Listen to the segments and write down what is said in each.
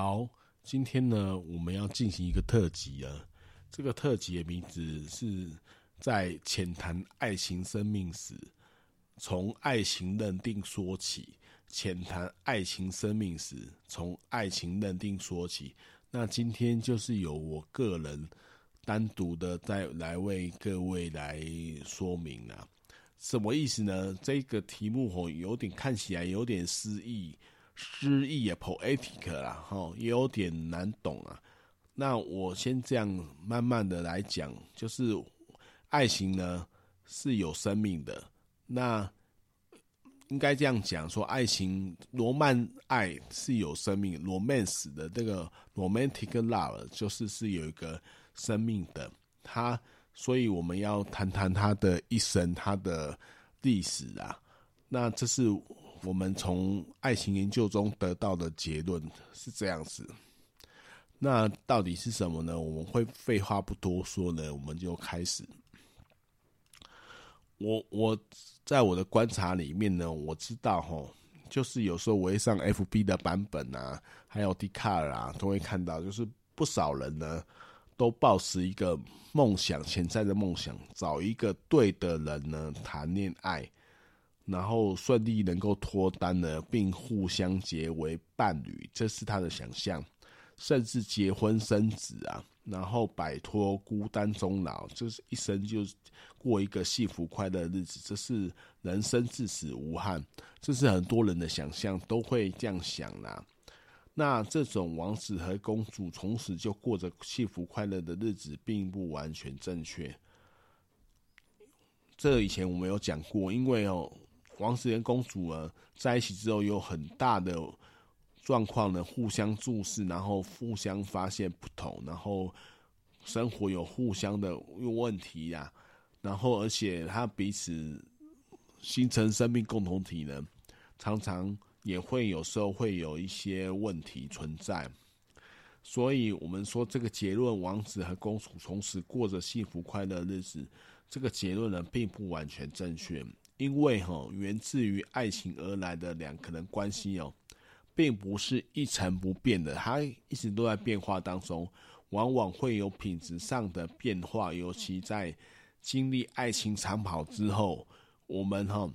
好，今天呢，我们要进行一个特辑啊。这个特辑的名字是在浅谈爱情生命史，从爱情认定说起。浅谈爱情生命史，从爱情认定说起。那今天就是由我个人单独的再来为各位来说明啊，什么意思呢？这个题目吼，有点看起来有点诗意。诗意也 poetic 啦，哈，也有点难懂啊。那我先这样慢慢的来讲，就是爱情呢是有生命的。那应该这样讲说，爱情罗曼爱是有生命，romance 的这个 romantic love 就是是有一个生命的。他，所以我们要谈谈他的一生，他的历史啊。那这是。我们从爱情研究中得到的结论是这样子，那到底是什么呢？我们会废话不多说呢，我们就开始。我我在我的观察里面呢，我知道齁，就是有时候我会上 FB 的版本啊，还有 Dcard 啊，都会看到，就是不少人呢都抱持一个梦想，潜在的梦想，找一个对的人呢谈恋爱。然后顺利能够脱单了，并互相结为伴侣，这是他的想象，甚至结婚生子啊，然后摆脱孤单终老，就是一生就过一个幸福快乐的日子，这是人生至死无憾，这是很多人的想象，都会这样想啦。那这种王子和公主从此就过着幸福快乐的日子，并不完全正确。这以前我们有讲过，因为哦。王子跟公主呢，在一起之后有很大的状况呢，互相注视，然后互相发现不同，然后生活有互相的问题呀、然后而且他彼此形成生命共同体呢，常常也会有时候会有一些问题存在，所以我们说这个结论，王子和公主从此过着幸福快乐日子，这个结论呢，并不完全正确。因为哈，源自于爱情而来的两个人关系哦，并不是一成不变的，它一直都在变化当中，往往会有品质上的变化。尤其在经历爱情长跑之后，我们哈，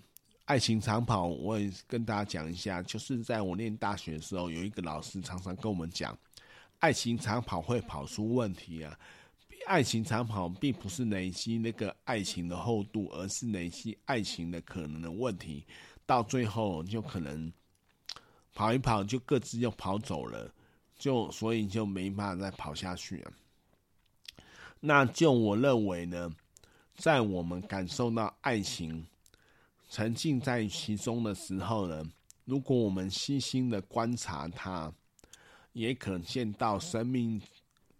爱情长跑，我也跟大家讲一下，就是在我念大学的时候，有一个老师常常跟我们讲，爱情长跑会跑出问题啊。爱情长跑并不是累积那个爱情的厚度，而是累积爱情的可能的问题。到最后就可能跑一跑就各自又跑走了，就所以就没办法再跑下去了。那就我认为呢，在我们感受到爱情、沉浸在其中的时候呢，如果我们细心的观察它，也可见到生命。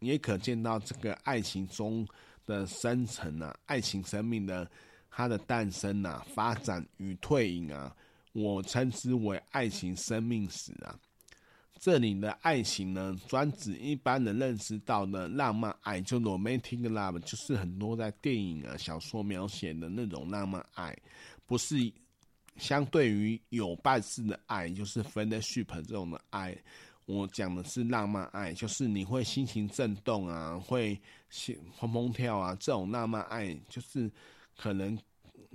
也可见到这个爱情中的生成啊，爱情生命的它的诞生啊、发展与退隐啊，我称之为爱情生命史啊。这里的爱情呢，专指一般人认识到的浪漫爱，就 romantic love，就是很多在电影啊、小说描写的那种浪漫爱，不是相对于有伴式的爱，就是 friendship 这种的爱。我讲的是浪漫爱，就是你会心情震动啊，会心砰砰跳啊，这种浪漫爱就是可能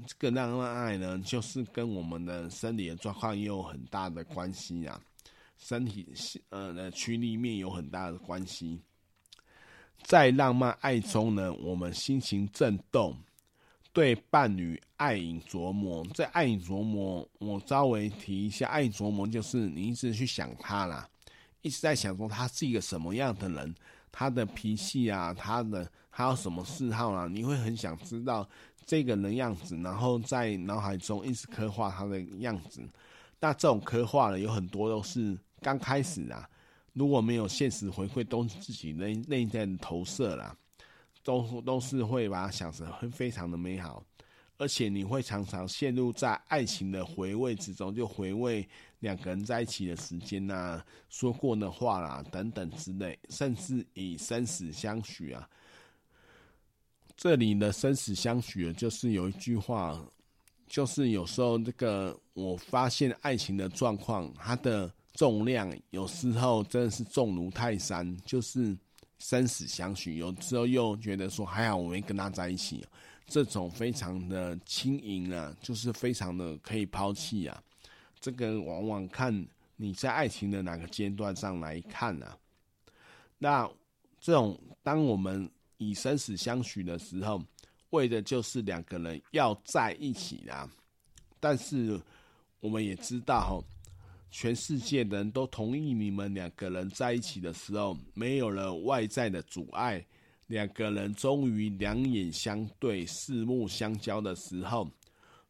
这个浪漫爱呢，就是跟我们的生理的状况也有很大的关系啊，身体呃的驱力面有很大的关系。在浪漫爱中呢，我们心情震动，对伴侣爱影琢磨。在爱影琢磨，我稍微提一下，爱琢磨就是你一直去想他啦，一直在想说他是一个什么样的人，他的脾气啊，他的他有什么嗜好啊，你会很想知道这个人样子，然后在脑海中一直刻画他的样子。那这种刻画呢，有很多都是刚开始啊。如果没有现实回馈，都是自己内内在的投射啦，都都是会把它想成会非常的美好，而且你会常常陷入在爱情的回味之中，就回味两个人在一起的时间呐、啊，说过的话啦等等之类，甚至以生死相许啊。这里的生死相许，就是有一句话，就是有时候这个我发现爱情的状况，它的。重量有时候真的是重如泰山，就是生死相许。有时候又觉得说还好我没跟他在一起，这种非常的轻盈啊，就是非常的可以抛弃啊。这个往往看你在爱情的哪个阶段上来看啊。那这种当我们以生死相许的时候，为的就是两个人要在一起啊。但是我们也知道。全世界的人都同意你们两个人在一起的时候，没有了外在的阻碍，两个人终于两眼相对、四目相交的时候，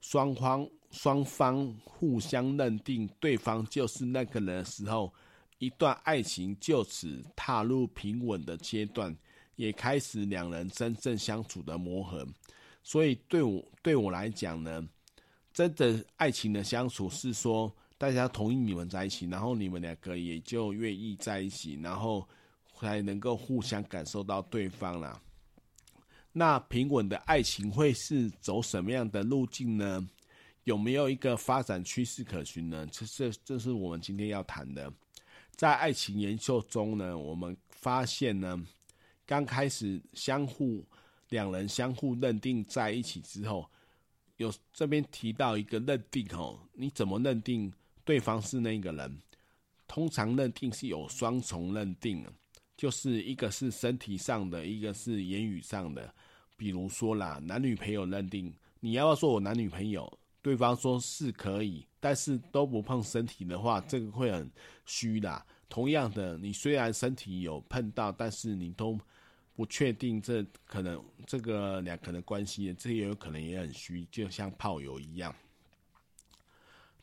双方双方互相认定对方就是那个人的时候，一段爱情就此踏入平稳的阶段，也开始两人真正相处的磨合。所以对我对我来讲呢，真的爱情的相处是说。大家同意你们在一起，然后你们两个也就愿意在一起，然后才能够互相感受到对方啦。那平稳的爱情会是走什么样的路径呢？有没有一个发展趋势可循呢？这这这是我们今天要谈的。在爱情研究中呢，我们发现呢，刚开始相互两人相互认定在一起之后，有这边提到一个认定哦，你怎么认定？对方是那个人，通常认定是有双重认定，就是一个是身体上的，一个是言语上的。比如说啦，男女朋友认定，你要不要说我男女朋友？对方说是可以，但是都不碰身体的话，这个会很虚啦。同样的，你虽然身体有碰到，但是你都不确定这可能这个两个人关系，这也有可能也很虚，就像炮友一样。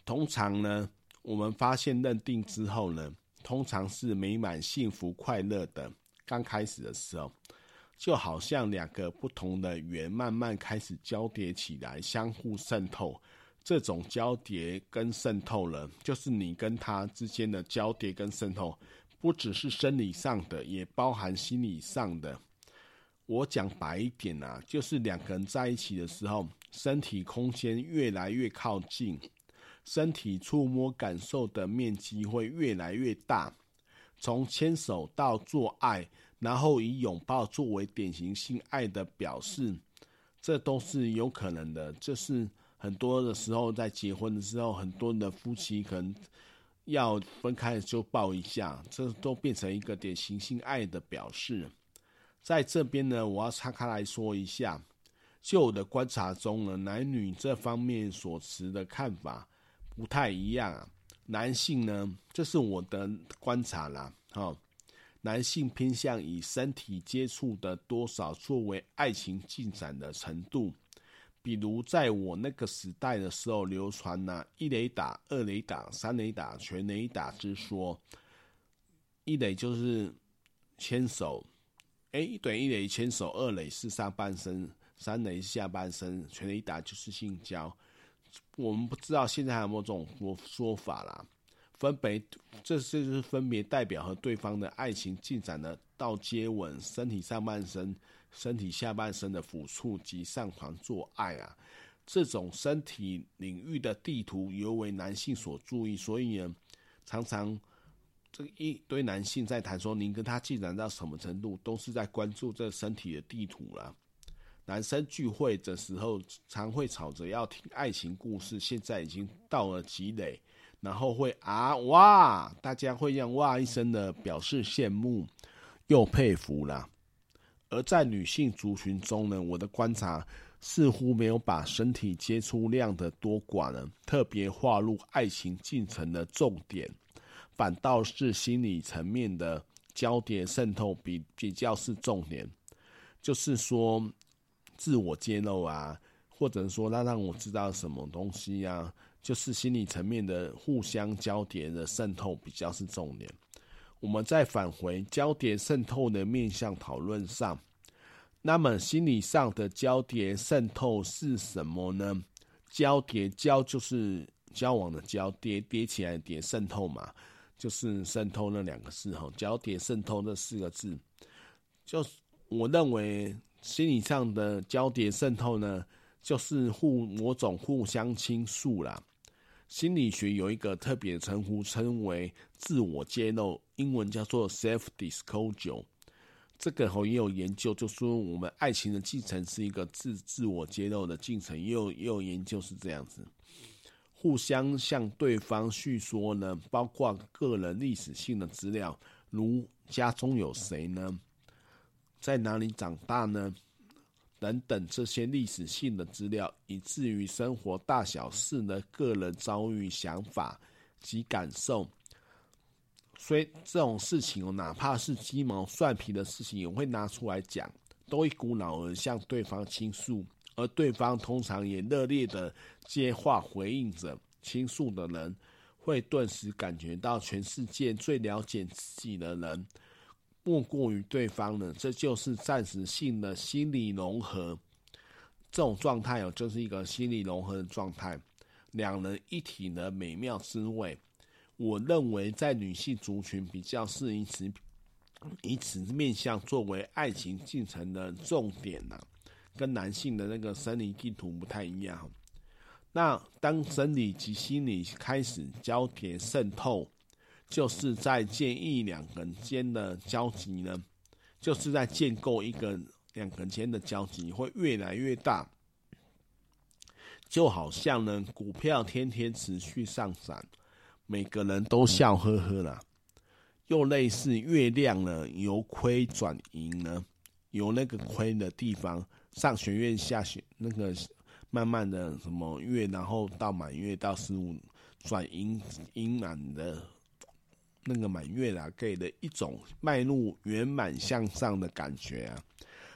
通常呢，我们发现认定之后呢，通常是美满、幸福、快乐的。刚开始的时候，就好像两个不同的圆慢慢开始交叠起来，相互渗透。这种交叠跟渗透了，就是你跟他之间的交叠跟渗透，不只是生理上的，也包含心理上的。我讲白一点啊，就是两个人在一起的时候，身体空间越来越靠近。身体触摸感受的面积会越来越大，从牵手到做爱，然后以拥抱作为典型性爱的表示，这都是有可能的。这是很多的时候在结婚的时候，很多的夫妻可能要分开就抱一下，这都变成一个典型性爱的表示。在这边呢，我要岔开来说一下，就我的观察中呢，男女这方面所持的看法。不太一样啊，男性呢，这是我的观察啦，哈，男性偏向以身体接触的多少作为爱情进展的程度，比如在我那个时代的时候流传呢，一垒打、二垒打、三垒打、全垒打之说，一垒就是牵手，诶，对，一垒牵手，二垒是上半身，三垒是下半身，全垒打就是性交。我们不知道现在还有没有这种说说法啦，分别这这就是分别代表和对方的爱情进展的到接吻、身体上半身、身体下半身的抚触及上床做爱啊，这种身体领域的地图尤为男性所注意，所以呢，常常这一堆男性在谈说您跟他进展到什么程度，都是在关注这身体的地图了。男生聚会的时候，常会吵着要听爱情故事。现在已经到了积累，然后会啊哇，大家会让哇一声的表示羡慕又佩服啦。而在女性族群中呢，我的观察似乎没有把身体接触量的多寡呢，特别划入爱情进程的重点，反倒是心理层面的交叠渗透比比较是重点，就是说自我揭露啊，或者说他让我知道什么东西啊，就是心理层面的互相交叠的渗透比较是重点。我们再返回交叠渗透的面向讨论上，那么心理上的交叠渗透是什么呢？交叠交就是交往的交，叠叠起来叠渗透嘛，就是渗透那两个字哈。交叠渗透这四个字，就是我认为心理上的交叠渗透呢，就是互某种互相倾诉啦。心理学有一个特别称呼，称为自我揭露，英文叫做 self-disclosure。这个后也有研究，就说我们爱情的进程是一个自自我揭露的进程，也有也有研究是这样子，互相向对方叙说呢，包括个人历史性的资料，如家中有谁呢，在哪里长大呢？等等这些历史性的资料，以至于生活大小事的个人遭遇、想法及感受。所以这种事情哦，哪怕是鸡毛蒜皮的事情，也会拿出来讲，都一股脑儿向对方倾诉，而对方通常也热烈的接话回应着。倾诉的人会顿时感觉到，全世界最了解自己的人。莫过于对方呢，这就是暂时性的心理融合。这种状态哦，就是一个心理融合的状态，两人一体的美妙滋味。我认为在女性族群比较适宜此以此面向作为爱情进程的重点呢，跟男性的那个生理地图不太一样。那当生理及心理开始交叠渗透。就是在建议两个人间的交集呢，就是在建构一个两个人间的交集会越来越大，就好像呢股票天天持续上涨，每个人都笑呵呵啦，又类似月亮呢由亏转盈呢，由那个亏的地方上弦月下弦那个慢慢的什么月，然后到满月到十五转盈盈满的。那个满月啊，给的一种迈入圆满向上的感觉啊，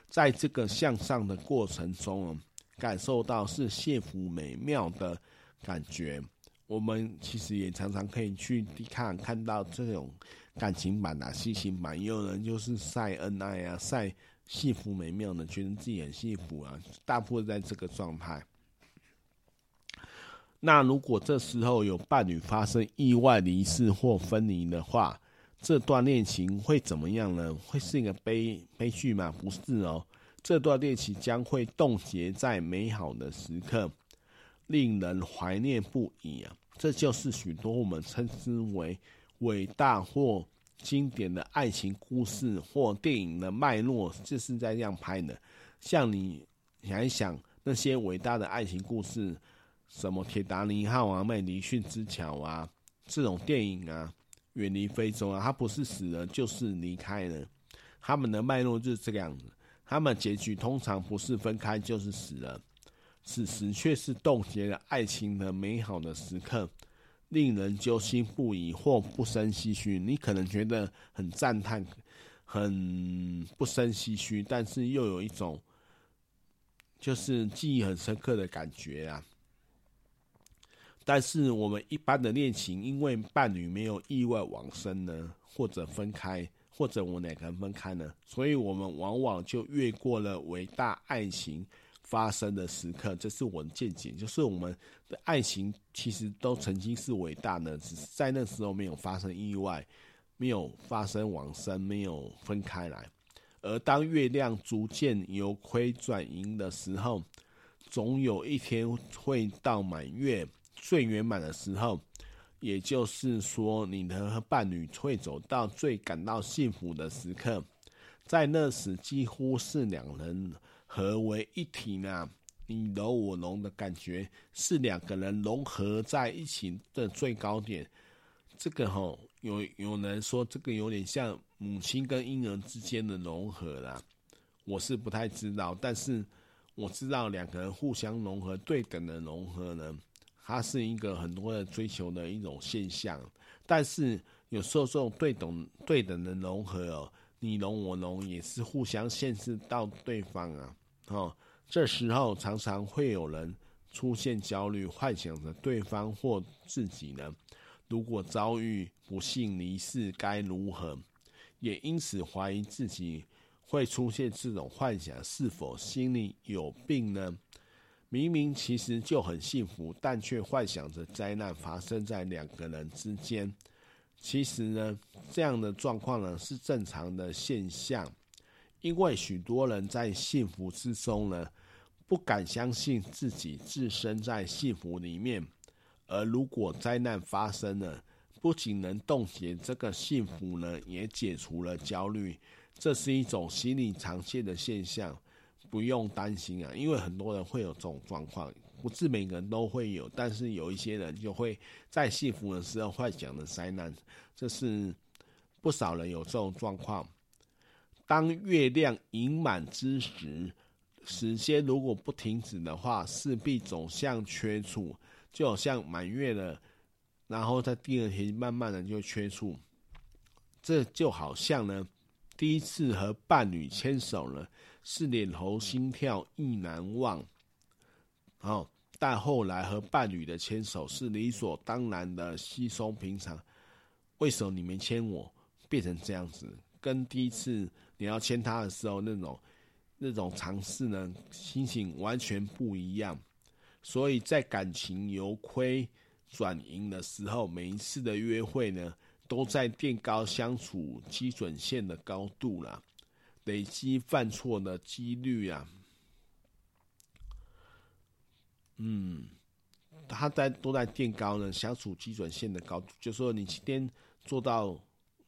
在这个向上的过程中啊，感受到是幸福美妙的感觉。我们其实也常常可以去看看到这种感情版啊、心情版，也有人就是晒恩爱啊、晒幸福美妙的，觉得自己很幸福啊，大部分在这个状态。那如果这时候有伴侣发生意外离世或分离的话，这段恋情会怎么样呢？会是一个悲悲剧吗？不是哦，这段恋情将会冻结在美好的时刻，令人怀念不已啊！这就是许多我们称之为伟大或经典的爱情故事或电影的脉络，就是在这样拍的。像你想一想那些伟大的爱情故事。什么铁达尼号啊、麦迪逊之桥啊，这种电影啊，远离非洲啊，他不是死了就是离开了，他们的脉络就是这个样子。他们结局通常不是分开就是死了，此时却是冻结了爱情的美好的时刻，令人揪心不已或不胜唏嘘。你可能觉得很赞叹，很不胜唏嘘，但是又有一种就是记忆很深刻的感觉啊。但是我们一般的恋情，因为伴侣没有意外往生呢，或者分开，或者我们两个人分开呢，所以我们往往就越过了伟大爱情发生的时刻。这是我的见解，就是我们的爱情其实都曾经是伟大的，只是在那时候没有发生意外，没有发生往生，没有分开来。而当月亮逐渐由亏转盈的时候，总有一天会到满月。最圆满的时候，也就是说，你的伴侣会走到最感到幸福的时刻，在那时几乎是两人合为一体呢，你侬我侬的感觉是两个人融合在一起的最高点。这个吼，有有人说这个有点像母亲跟婴儿之间的融合啦。我是不太知道，但是我知道两个人互相融合、对等的融合呢，它是一个很多人追求的一种现象。但是有时候这种对等、对等的融合，你侬我侬也是互相限制到对方啊，哦，这时候常常会有人出现焦虑，幻想着对方或自己呢，如果遭遇不幸离世该如何，也因此怀疑自己。会出现这种幻想，是否心里有病呢？明明其实就很幸福，但却幻想着灾难发生在两个人之间。其实呢，这样的状况呢是正常的现象，因为许多人在幸福之中呢，不敢相信自己置身在幸福里面，而如果灾难发生了，不仅能冻结这个幸福呢，也解除了焦虑。这是一种心理常见的现象，不用担心啊，因为很多人会有这种状况，不是每个人都会有，但是有一些人就会在幸福的时候幻想的灾难，这是不少人有这种状况。当月亮盈满之时，时间如果不停止的话，势必走向缺处，就好像满月了，然后在第二天慢慢的就缺处，这就好像呢。第一次和伴侣牵手呢，是脸红心跳意难忘，哦，但后来和伴侣的牵手是理所当然的稀松平常。为什么你没牵我，变成这样子？跟第一次你要牵他的时候那种那种尝试呢，心情完全不一样。所以在感情由亏转盈的时候，每一次的约会呢，都在垫高相处基准线的高度了，累积犯错的几率啊，嗯，他在都在垫高呢相处基准线的高度，就说你今天做到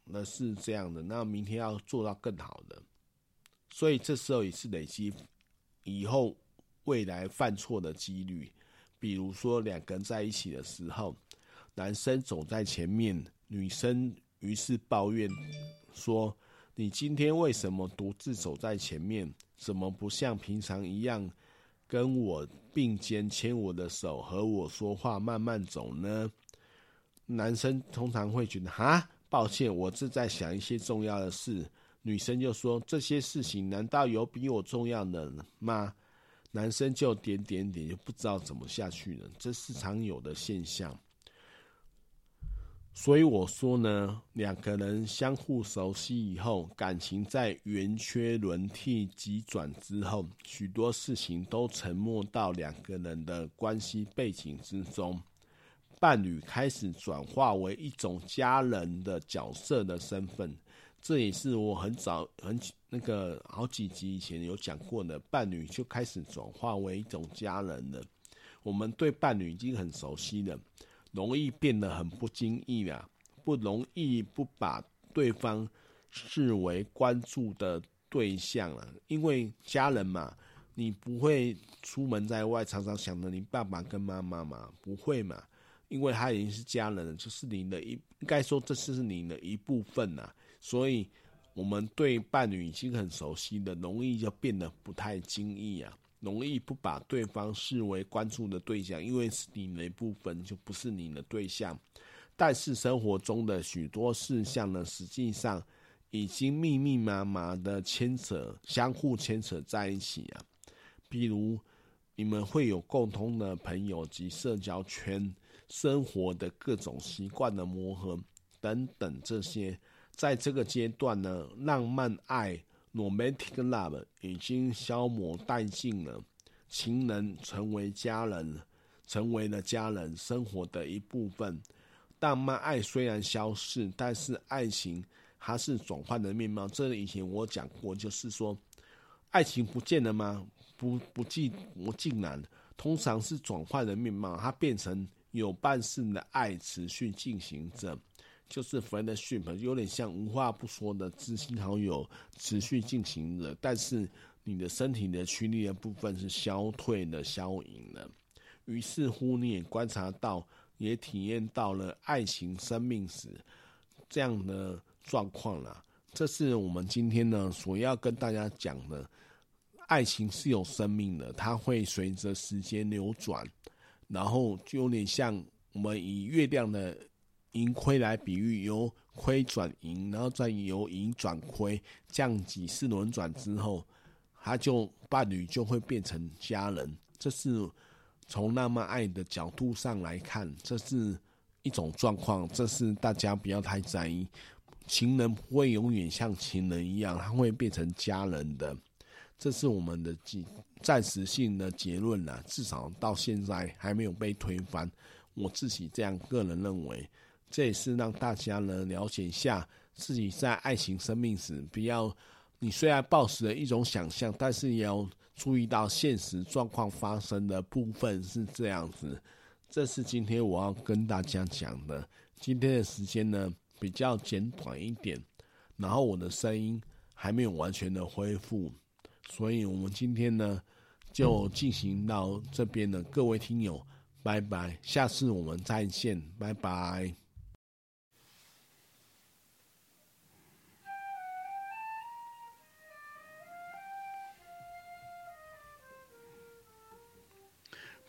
了是这样的，那明天要做到更好的，所以这时候也是累积以后未来犯错的几率。比如说两个人在一起的时候，男生走在前面。女生于是抱怨说：“你今天为什么独自走在前面？怎么不像平常一样跟我并肩牵我的手和我说话，慢慢走呢？”男生通常会觉得：“哈，抱歉，我正在想一些重要的事。”女生就说：“这些事情难道有比我重要的吗？”男生就点点点，就不知道怎么下去了。这是常有的现象。所以我说呢，两个人相互熟悉以后，感情在圆缺轮替急转之后，许多事情都沉没到两个人的关系背景之中，伴侣开始转化为一种家人的角色的身份。这也是我很早很那个好几集以前有讲过的，伴侣就开始转化为一种家人了。我们对伴侣已经很熟悉了。容易变得很不经意啊，不容易不把对方视为关注的对象了。因为家人嘛，你不会出门在外常常想着你爸爸跟妈妈嘛，不会嘛？因为他已经是家人了，就是你的一，应该说这是你的一部分呐。所以，我们对伴侣已经很熟悉的，容易就变得不太经意啊。容易不把对方视为关注的对象，因为是你的一部分，就不是你的对象。但是生活中的许多事项呢，实际上已经密密麻麻的牵扯、相互牵扯在一起啊。比如，你们会有共同的朋友及社交圈，生活的各种习惯的磨合等等，这些在这个阶段呢，浪漫爱。Romantic love 已经消磨殆尽了，情人成为家人，成为了家人生活的一部分。浪漫爱虽然消逝，但是爱情还是转换的面貌。这以前我讲过，就是说，爱情不见了吗？不，不尽，不尽然，通常是转换的面貌，它变成有伴式的爱持续进行着。就是 friendship，有点像无话不说的知心好友，持续进行的。但是你的身体的驱力的部分是消退的、消隐了。于是乎，你也观察到，也体验到了爱情生命史这样的状况了。这是我们今天呢所要跟大家讲的爱情是有生命的，它会随着时间流转，然后就有点像我们以月亮的盈亏来比喻，由亏转盈，然后再由盈转亏，这样几次轮转之后，他就伴侣就会变成家人。这是从浪漫爱的角度上来看，这是一种状况，这是大家不要太在意。情人不会永远像情人一样，他会变成家人的。这是我们的暂暂时性的结论了，至少到现在还没有被推翻。我自己这样个人认为，这也是让大家呢了解一下自己在爱情生命时，不要你虽然抱持了一种想象，但是也要注意到现实状况发生的部分是这样子。这是今天我要跟大家讲的。今天的时间呢，比较简短一点，然后我的声音还没有完全的恢复，所以我们今天呢就进行到这边了。各位听友，拜拜，下次我们再见，拜拜。